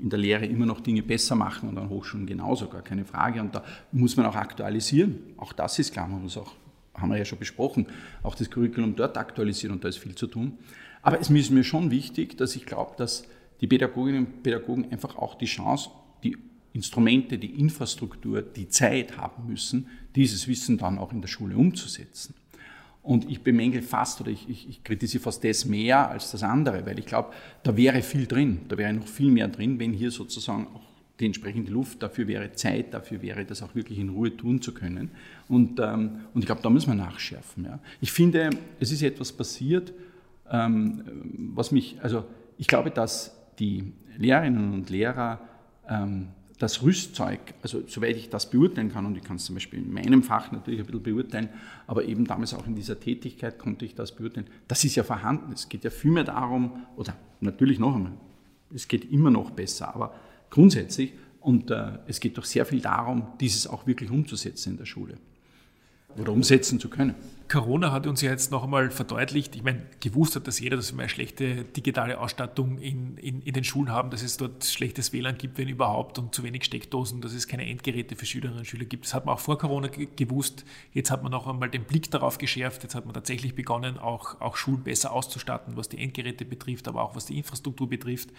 in der Lehre immer noch Dinge besser machen und an Hochschulen genauso, gar keine Frage. Und da muss man auch aktualisieren. Auch das ist klar, man muss auch haben wir ja schon besprochen, auch das Curriculum dort aktualisieren und da ist viel zu tun. Aber es ist mir schon wichtig, dass ich glaube, dass die Pädagoginnen und Pädagogen einfach auch die Chance, die Instrumente, die Infrastruktur, die Zeit haben müssen, dieses Wissen dann auch in der Schule umzusetzen. Und ich bemängel fast oder ich, ich, ich, kritisiere fast das mehr als das andere, weil ich glaube, da wäre viel drin, da wäre noch viel mehr drin, wenn hier sozusagen auch die entsprechende Luft, dafür wäre Zeit, dafür wäre das auch wirklich in Ruhe tun zu können. Und, ähm, und ich glaube, da müssen wir nachschärfen. Ja. Ich finde, es ist etwas passiert, ähm, was mich, also ich glaube, dass die Lehrerinnen und Lehrer ähm, das Rüstzeug, also soweit ich das beurteilen kann, und ich kann es zum Beispiel in meinem Fach natürlich ein bisschen beurteilen, aber eben damals auch in dieser Tätigkeit konnte ich das beurteilen, das ist ja vorhanden. Es geht ja vielmehr darum, oder natürlich noch einmal, es geht immer noch besser, aber grundsätzlich, und äh, es geht doch sehr viel darum, dieses auch wirklich umzusetzen in der Schule oder umsetzen zu können. Corona hat uns ja jetzt noch einmal verdeutlicht, ich meine, gewusst hat das jeder, dass wir eine schlechte digitale Ausstattung in, in, in den Schulen haben, dass es dort schlechtes WLAN gibt, wenn überhaupt, und zu wenig Steckdosen, dass es keine Endgeräte für Schülerinnen und Schüler gibt. Das hat man auch vor Corona gewusst. Jetzt hat man noch einmal den Blick darauf geschärft. Jetzt hat man tatsächlich begonnen, auch, auch Schulen besser auszustatten, was die Endgeräte betrifft, aber auch was die Infrastruktur betrifft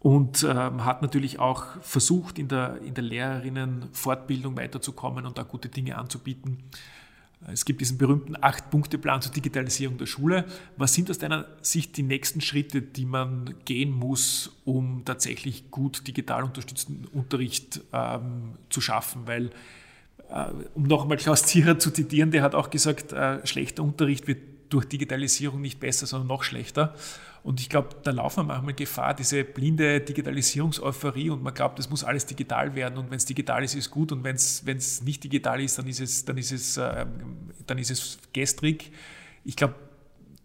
und ähm, hat natürlich auch versucht, in der, in der Lehrerinnenfortbildung weiterzukommen und da gute Dinge anzubieten. Es gibt diesen berühmten Acht-Punkte-Plan zur Digitalisierung der Schule. Was sind aus deiner Sicht die nächsten Schritte, die man gehen muss, um tatsächlich gut digital unterstützten Unterricht ähm, zu schaffen? Weil, äh, um nochmal Klaus Zierer zu zitieren, der hat auch gesagt, äh, schlechter Unterricht wird durch Digitalisierung nicht besser, sondern noch schlechter. Und ich glaube, da laufen wir manchmal Gefahr, diese blinde Digitalisierungseuphorie. Und man glaubt, es muss alles digital werden. Und wenn es digital ist, ist gut. Und wenn es nicht digital ist, dann ist es, dann ist es, äh, dann ist es gestrig. Ich glaube,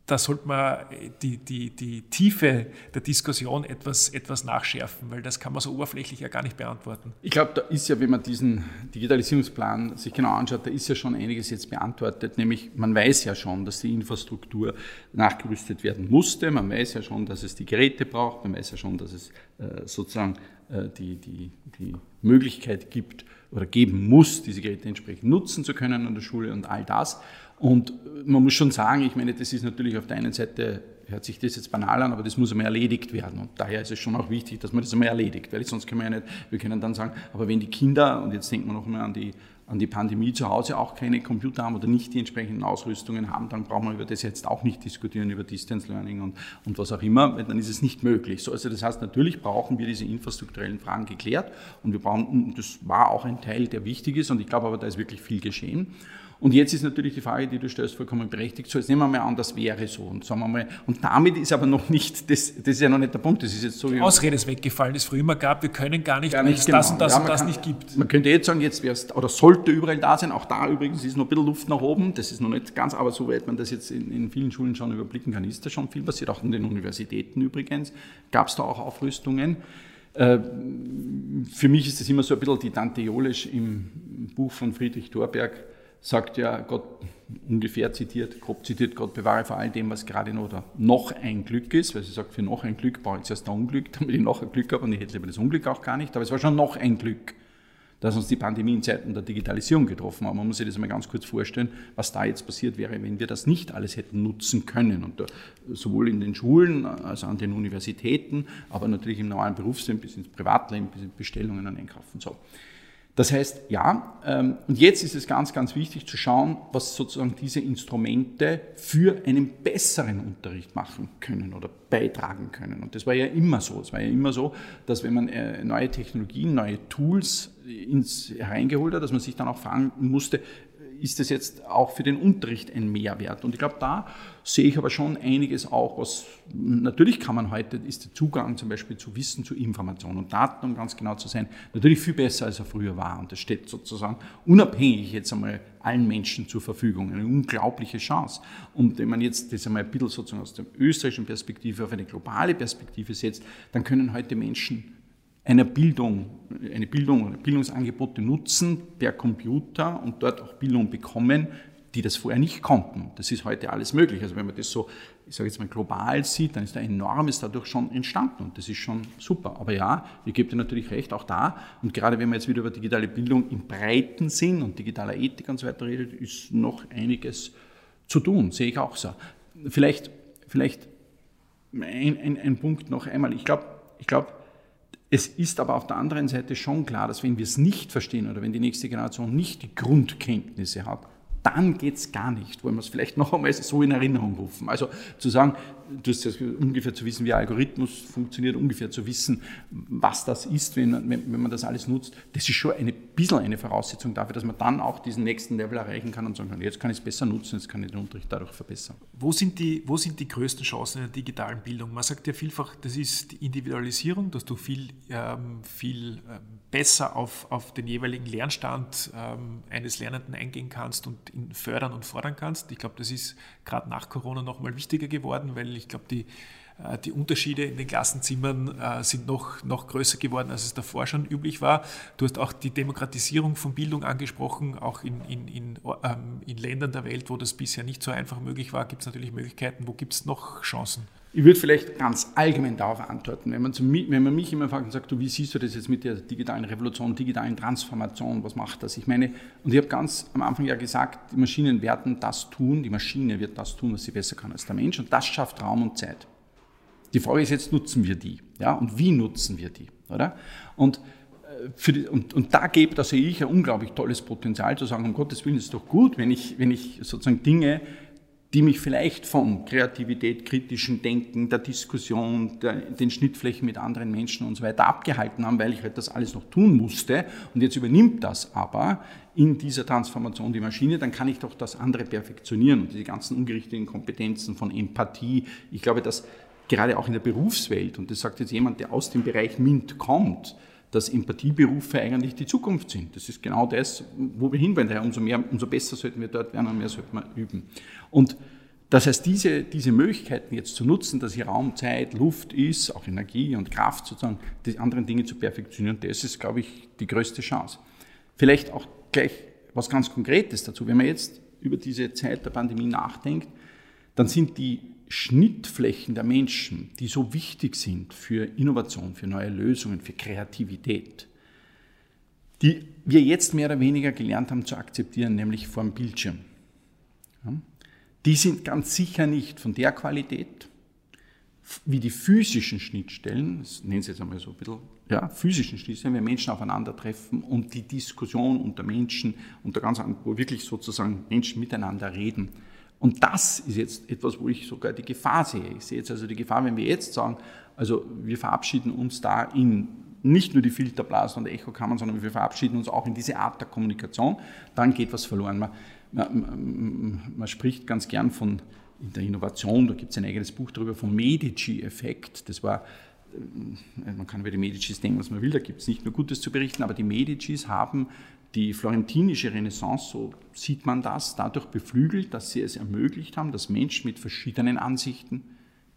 da sollte man die, die, die Tiefe der Diskussion etwas, etwas nachschärfen, weil das kann man so oberflächlich ja gar nicht beantworten. Ich glaube, da ist ja, wenn man diesen Digitalisierungsplan sich genau anschaut, da ist ja schon einiges jetzt beantwortet, nämlich man weiß ja schon, dass die Infrastruktur nachgerüstet werden musste, man weiß ja schon, dass es die Geräte braucht, man weiß ja schon, dass es äh, sozusagen äh, die, die, die Möglichkeit gibt oder geben muss, diese Geräte entsprechend nutzen zu können an der Schule und all das. Und man muss schon sagen, ich meine, das ist natürlich auf der einen Seite, hört sich das jetzt banal an, aber das muss einmal erledigt werden. Und daher ist es schon auch wichtig, dass man das einmal erledigt, weil sonst können wir ja nicht, wir können dann sagen, aber wenn die Kinder, und jetzt denken wir noch einmal an die, an die Pandemie zu Hause auch keine Computer haben oder nicht die entsprechenden Ausrüstungen haben, dann brauchen wir über das jetzt auch nicht diskutieren, über Distance Learning und, und was auch immer, weil dann ist es nicht möglich. So, also das heißt, natürlich brauchen wir diese infrastrukturellen Fragen geklärt und wir brauchen, das war auch ein Teil, der wichtig ist und ich glaube aber, da ist wirklich viel geschehen. Und jetzt ist natürlich die Frage, die du stellst, vollkommen berechtigt. So, jetzt nehmen wir mal an, das wäre so. Und, sagen wir mal, und damit ist aber noch nicht, das, das ist ja noch nicht der Punkt. Das ist jetzt so die Ausrede ist weggefallen, es früher immer gab. Wir können gar nicht, gar nicht genau. das und das ja, und das kann, nicht gibt. Man könnte jetzt sagen, jetzt wäre es, oder sollte überall da sein. Auch da übrigens ist noch ein bisschen Luft nach oben. Das ist noch nicht ganz, aber soweit man das jetzt in, in vielen Schulen schon überblicken kann, ist da schon viel passiert. Auch in den Universitäten übrigens gab es da auch Aufrüstungen. Äh, für mich ist das immer so ein bisschen die Tante Jolisch im Buch von Friedrich Thorberg, sagt ja Gott ungefähr zitiert, grob zitiert, Gott bewahre vor all dem, was gerade noch, oder noch ein Glück ist, weil sie sagt, für noch ein Glück brauche ich zuerst ein Unglück, *laughs* damit ich noch ein Glück habe und ich hätte lieber das Unglück auch gar nicht, aber es war schon noch ein Glück, dass uns die Pandemie in Zeiten der Digitalisierung getroffen hat. Man muss sich das mal ganz kurz vorstellen, was da jetzt passiert wäre, wenn wir das nicht alles hätten nutzen können. Und da, sowohl in den Schulen, also an den Universitäten, aber natürlich im normalen Berufsleben bis ins Privatleben, bis in Bestellungen und Einkaufen. So. Das heißt, ja, ähm, und jetzt ist es ganz, ganz wichtig zu schauen, was sozusagen diese Instrumente für einen besseren Unterricht machen können oder beitragen können. Und das war ja immer so. Es war ja immer so, dass wenn man äh, neue Technologien, neue Tools ins hereingeholt hat, dass man sich dann auch fragen musste, ist das jetzt auch für den Unterricht ein Mehrwert? Und ich glaube, da sehe ich aber schon einiges auch, was natürlich kann man heute, ist der Zugang zum Beispiel zu Wissen, zu Informationen und Daten, um ganz genau zu sein, natürlich viel besser, als er früher war. Und das steht sozusagen unabhängig jetzt einmal allen Menschen zur Verfügung. Eine unglaubliche Chance. Und wenn man jetzt das einmal ein bisschen sozusagen aus der österreichischen Perspektive auf eine globale Perspektive setzt, dann können heute Menschen einer Bildung, eine Bildung oder Bildungsangebote nutzen per Computer und dort auch Bildung bekommen, die das vorher nicht konnten. Das ist heute alles möglich. Also wenn man das so, ich sage jetzt mal global sieht, dann ist da enormes dadurch schon entstanden und das ist schon super. Aber ja, ihr gebt dir natürlich recht, auch da. Und gerade wenn man jetzt wieder über digitale Bildung im breiten Sinn und digitaler Ethik und so weiter redet, ist noch einiges zu tun, sehe ich auch so. Vielleicht, vielleicht ein, ein, ein Punkt noch einmal. Ich glaube, ich glaube, es ist aber auf der anderen Seite schon klar, dass wenn wir es nicht verstehen oder wenn die nächste Generation nicht die Grundkenntnisse hat, dann geht es gar nicht. Wollen wir es vielleicht noch einmal so in Erinnerung rufen. Also zu sagen, du hast das ungefähr zu wissen, wie ein Algorithmus funktioniert, ungefähr zu wissen, was das ist, wenn, wenn, wenn man das alles nutzt. Das ist schon ein bisschen eine Voraussetzung dafür, dass man dann auch diesen nächsten Level erreichen kann und sagen kann, jetzt kann ich es besser nutzen, jetzt kann ich den Unterricht dadurch verbessern. Wo sind die, wo sind die größten Chancen in der digitalen Bildung? Man sagt ja vielfach, das ist die Individualisierung, dass du viel, ähm, viel ähm, besser auf, auf den jeweiligen Lernstand ähm, eines Lernenden eingehen kannst und ihn fördern und fordern kannst. Ich glaube, das ist gerade nach Corona nochmal wichtiger geworden, weil ich glaube, die, die Unterschiede in den Klassenzimmern äh, sind noch, noch größer geworden, als es davor schon üblich war. Du hast auch die Demokratisierung von Bildung angesprochen, auch in, in, in, ähm, in Ländern der Welt, wo das bisher nicht so einfach möglich war, gibt es natürlich Möglichkeiten. Wo gibt es noch Chancen? Ich würde vielleicht ganz allgemein darauf antworten. Wenn man, zu, wenn man mich immer fragt und sagt, du, wie siehst du das jetzt mit der digitalen Revolution, digitalen Transformation, was macht das? Ich meine, und ich habe ganz am Anfang ja gesagt, die Maschinen werden das tun, die Maschine wird das tun, was sie besser kann als der Mensch und das schafft Raum und Zeit. Die Frage ist jetzt, nutzen wir die? Ja, und wie nutzen wir die? Oder? Und, äh, die, und, und da gebe, da sehe ich ein unglaublich tolles Potenzial zu sagen, um Gottes Willen ist es doch gut, wenn ich, wenn ich sozusagen Dinge die mich vielleicht von Kreativität, kritischem Denken, der Diskussion, der, den Schnittflächen mit anderen Menschen und so weiter abgehalten haben, weil ich halt das alles noch tun musste. Und jetzt übernimmt das aber in dieser Transformation die Maschine, dann kann ich doch das andere perfektionieren und diese ganzen ungerichteten Kompetenzen von Empathie. Ich glaube, dass gerade auch in der Berufswelt, und das sagt jetzt jemand, der aus dem Bereich MINT kommt, dass Empathieberufe eigentlich die Zukunft sind. Das ist genau das, wo wir hinwollen. Umso mehr, umso besser sollten wir dort werden und mehr sollten wir üben. Und das heißt, diese, diese Möglichkeiten jetzt zu nutzen, dass hier Raum, Zeit, Luft ist, auch Energie und Kraft sozusagen, die anderen Dinge zu perfektionieren, das ist, glaube ich, die größte Chance. Vielleicht auch gleich was ganz Konkretes dazu. Wenn man jetzt über diese Zeit der Pandemie nachdenkt, dann sind die Schnittflächen der Menschen, die so wichtig sind für Innovation, für neue Lösungen, für Kreativität, die wir jetzt mehr oder weniger gelernt haben zu akzeptieren, nämlich vor dem Bildschirm. Die sind ganz sicher nicht von der Qualität wie die physischen Schnittstellen, das nennen Sie jetzt einmal so ein bisschen, ja, physischen Schnittstellen, wenn Menschen aufeinandertreffen und die Diskussion unter Menschen, unter ganz, wo wirklich sozusagen Menschen miteinander reden, und das ist jetzt etwas, wo ich sogar die Gefahr sehe. Ich sehe jetzt also die Gefahr, wenn wir jetzt sagen, also wir verabschieden uns da in nicht nur die Filterblasen und Echokammern, sondern wir verabschieden uns auch in diese Art der Kommunikation, dann geht was verloren. Man, man, man spricht ganz gern von in der Innovation, da gibt es ein eigenes Buch darüber, vom Medici-Effekt. Das war äh, man kann über die Medicis denken, was man will, da gibt es nicht nur Gutes zu berichten, aber die Medicis haben die florentinische Renaissance, so sieht man das, dadurch beflügelt, dass sie es ermöglicht haben, dass Menschen mit verschiedenen Ansichten,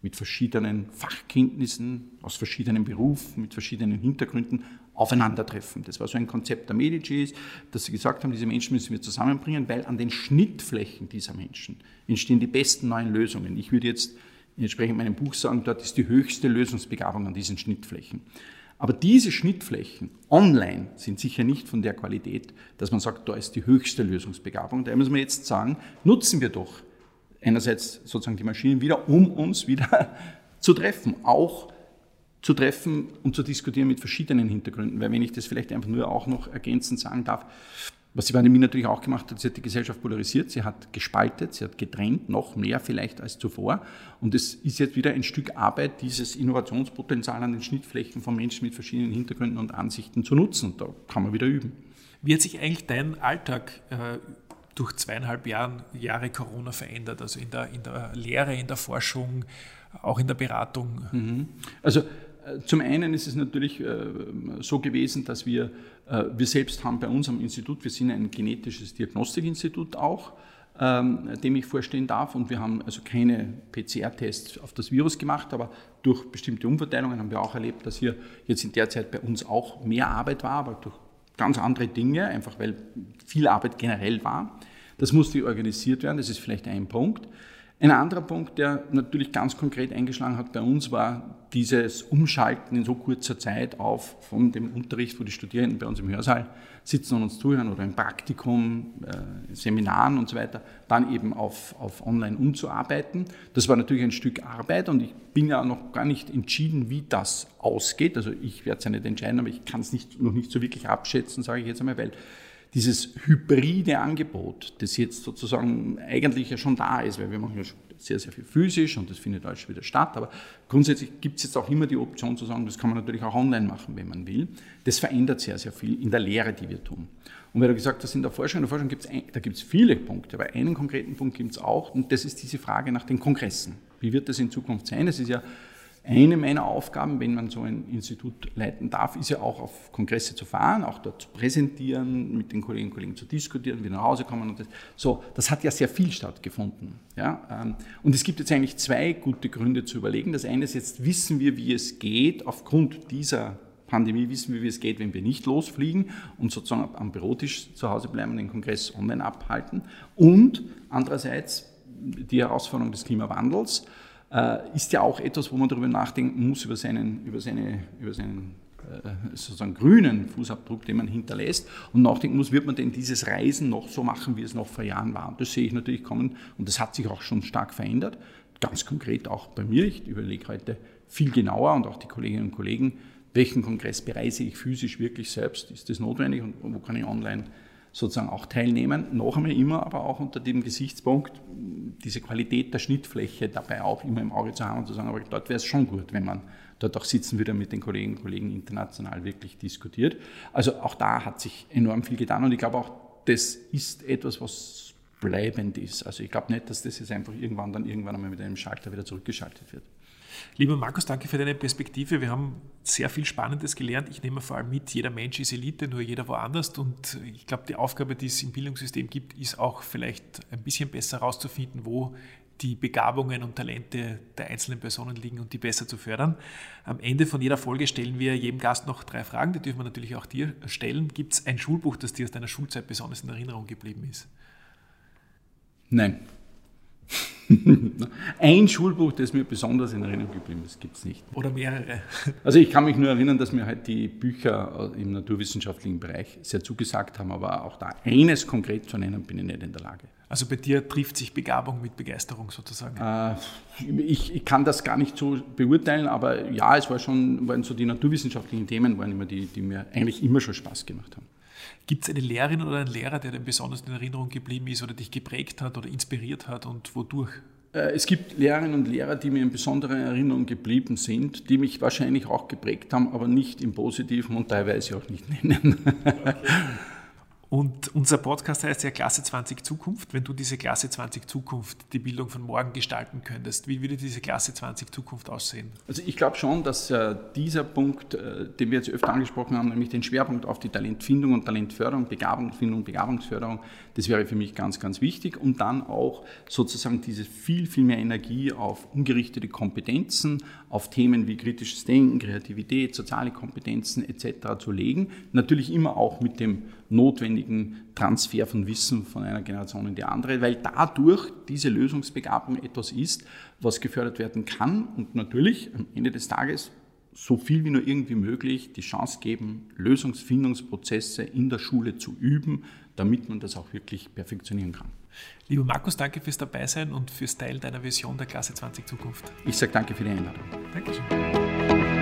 mit verschiedenen Fachkenntnissen, aus verschiedenen Berufen, mit verschiedenen Hintergründen aufeinandertreffen. Das war so ein Konzept der Medicis, dass sie gesagt haben, diese Menschen müssen wir zusammenbringen, weil an den Schnittflächen dieser Menschen entstehen die besten neuen Lösungen. Ich würde jetzt entsprechend meinem Buch sagen, dort ist die höchste Lösungsbegabung an diesen Schnittflächen. Aber diese Schnittflächen online sind sicher nicht von der Qualität, dass man sagt, da ist die höchste Lösungsbegabung. Da muss man jetzt sagen, nutzen wir doch einerseits sozusagen die Maschinen wieder, um uns wieder *laughs* zu treffen, auch zu treffen und zu diskutieren mit verschiedenen Hintergründen. Weil wenn ich das vielleicht einfach nur auch noch ergänzend sagen darf, was die Pandemie natürlich auch gemacht hat, sie hat die Gesellschaft polarisiert, sie hat gespaltet, sie hat getrennt, noch mehr vielleicht als zuvor. Und es ist jetzt wieder ein Stück Arbeit, dieses Innovationspotenzial an den Schnittflächen von Menschen mit verschiedenen Hintergründen und Ansichten zu nutzen. Und da kann man wieder üben. Wie hat sich eigentlich dein Alltag äh, durch zweieinhalb Jahren, Jahre Corona verändert? Also in der, in der Lehre, in der Forschung, auch in der Beratung? Mhm. Also äh, zum einen ist es natürlich äh, so gewesen, dass wir, wir selbst haben bei uns am Institut, wir sind ein genetisches Diagnostikinstitut auch, ähm, dem ich vorstehen darf und wir haben also keine PCR-Tests auf das Virus gemacht, aber durch bestimmte Umverteilungen haben wir auch erlebt, dass hier jetzt in der Zeit bei uns auch mehr Arbeit war, aber durch ganz andere Dinge, einfach weil viel Arbeit generell war. Das musste organisiert werden, das ist vielleicht ein Punkt. Ein anderer Punkt, der natürlich ganz konkret eingeschlagen hat bei uns, war dieses Umschalten in so kurzer Zeit auf von dem Unterricht, wo die Studierenden bei uns im Hörsaal sitzen und uns zuhören oder im Praktikum, äh, Seminaren und so weiter, dann eben auf, auf online umzuarbeiten. Das war natürlich ein Stück Arbeit und ich bin ja noch gar nicht entschieden, wie das ausgeht. Also ich werde es ja nicht entscheiden, aber ich kann es nicht, noch nicht so wirklich abschätzen, sage ich jetzt einmal, weil dieses hybride Angebot, das jetzt sozusagen eigentlich ja schon da ist, weil wir machen ja sehr, sehr viel physisch und das findet alles wieder statt. Aber grundsätzlich gibt es jetzt auch immer die Option zu sagen, das kann man natürlich auch online machen, wenn man will. Das verändert sehr, sehr viel in der Lehre, die wir tun. Und weil du gesagt hast, in der Forschung, in der Forschung gibt es, da gibt es viele Punkte, aber einen konkreten Punkt gibt es auch und das ist diese Frage nach den Kongressen. Wie wird das in Zukunft sein? Es ist ja eine meiner Aufgaben, wenn man so ein Institut leiten darf, ist ja auch auf Kongresse zu fahren, auch dort zu präsentieren, mit den Kolleginnen und Kollegen zu diskutieren, wieder nach Hause kommen. Und das, so, das hat ja sehr viel stattgefunden. Ja? Ähm, und es gibt jetzt eigentlich zwei gute Gründe zu überlegen. Das eine ist, jetzt wissen wir, wie es geht, aufgrund dieser Pandemie wissen wir, wie es geht, wenn wir nicht losfliegen und sozusagen am Bürotisch zu Hause bleiben und den Kongress online abhalten. Und andererseits die Herausforderung des Klimawandels ist ja auch etwas, wo man darüber nachdenken muss, über seinen, über seine, über seinen äh, sozusagen grünen Fußabdruck, den man hinterlässt und nachdenken muss, wird man denn dieses Reisen noch so machen, wie es noch vor Jahren war. Und das sehe ich natürlich kommen und das hat sich auch schon stark verändert. Ganz konkret auch bei mir. Ich überlege heute viel genauer und auch die Kolleginnen und Kollegen, welchen Kongress bereise ich physisch wirklich selbst? Ist das notwendig und wo kann ich online sozusagen auch teilnehmen. Noch einmal immer, aber auch unter dem Gesichtspunkt, diese Qualität der Schnittfläche dabei auch immer im Auge zu haben und zu sagen, aber dort wäre es schon gut, wenn man dort auch sitzen würde mit den Kolleginnen und Kollegen international wirklich diskutiert. Also auch da hat sich enorm viel getan und ich glaube auch, das ist etwas, was bleibend ist. Also ich glaube nicht, dass das jetzt einfach irgendwann dann irgendwann einmal mit einem Schalter wieder zurückgeschaltet wird. Lieber Markus, danke für deine Perspektive. Wir haben sehr viel Spannendes gelernt. Ich nehme vor allem mit, jeder Mensch ist Elite, nur jeder woanders. Und ich glaube, die Aufgabe, die es im Bildungssystem gibt, ist auch vielleicht ein bisschen besser herauszufinden, wo die Begabungen und Talente der einzelnen Personen liegen und die besser zu fördern. Am Ende von jeder Folge stellen wir jedem Gast noch drei Fragen, die dürfen wir natürlich auch dir stellen. Gibt es ein Schulbuch, das dir aus deiner Schulzeit besonders in Erinnerung geblieben ist? Nein. *laughs* Ein Schulbuch, das mir besonders in Erinnerung geblieben ist, gibt es nicht. Oder mehrere. Also ich kann mich nur erinnern, dass mir halt die Bücher im naturwissenschaftlichen Bereich sehr zugesagt haben, aber auch da eines konkret zu nennen, bin ich nicht in der Lage. Also bei dir trifft sich Begabung mit Begeisterung sozusagen? Äh, ich, ich, kann das gar nicht so beurteilen, aber ja, es war schon, waren so die naturwissenschaftlichen Themen, waren immer die, die mir eigentlich immer schon Spaß gemacht haben. Gibt es eine Lehrerin oder einen Lehrer, der dir besonders in Erinnerung geblieben ist oder dich geprägt hat oder inspiriert hat und wodurch? Äh, es gibt Lehrerinnen und Lehrer, die mir in besonderer Erinnerung geblieben sind, die mich wahrscheinlich auch geprägt haben, aber nicht im Positiven und teilweise auch nicht nennen. Okay. *laughs* Und unser Podcast heißt ja Klasse 20 Zukunft. Wenn du diese Klasse 20 Zukunft, die Bildung von morgen gestalten könntest, wie würde diese Klasse 20 Zukunft aussehen? Also ich glaube schon, dass äh, dieser Punkt, äh, den wir jetzt öfter angesprochen haben, nämlich den Schwerpunkt auf die Talentfindung und Talentförderung, Begabungsfindung, Begabungsförderung, das wäre für mich ganz, ganz wichtig. Und dann auch sozusagen diese viel, viel mehr Energie auf ungerichtete Kompetenzen, auf Themen wie kritisches Denken, Kreativität, soziale Kompetenzen etc. zu legen. Natürlich immer auch mit dem notwendigen Transfer von Wissen von einer Generation in die andere, weil dadurch diese Lösungsbegabung etwas ist, was gefördert werden kann und natürlich am Ende des Tages so viel wie nur irgendwie möglich die Chance geben, Lösungsfindungsprozesse in der Schule zu üben, damit man das auch wirklich perfektionieren kann. Lieber Markus, danke fürs Dabeisein und fürs Teilen deiner Vision der Klasse 20 Zukunft. Ich sage danke für die Einladung. Dankeschön.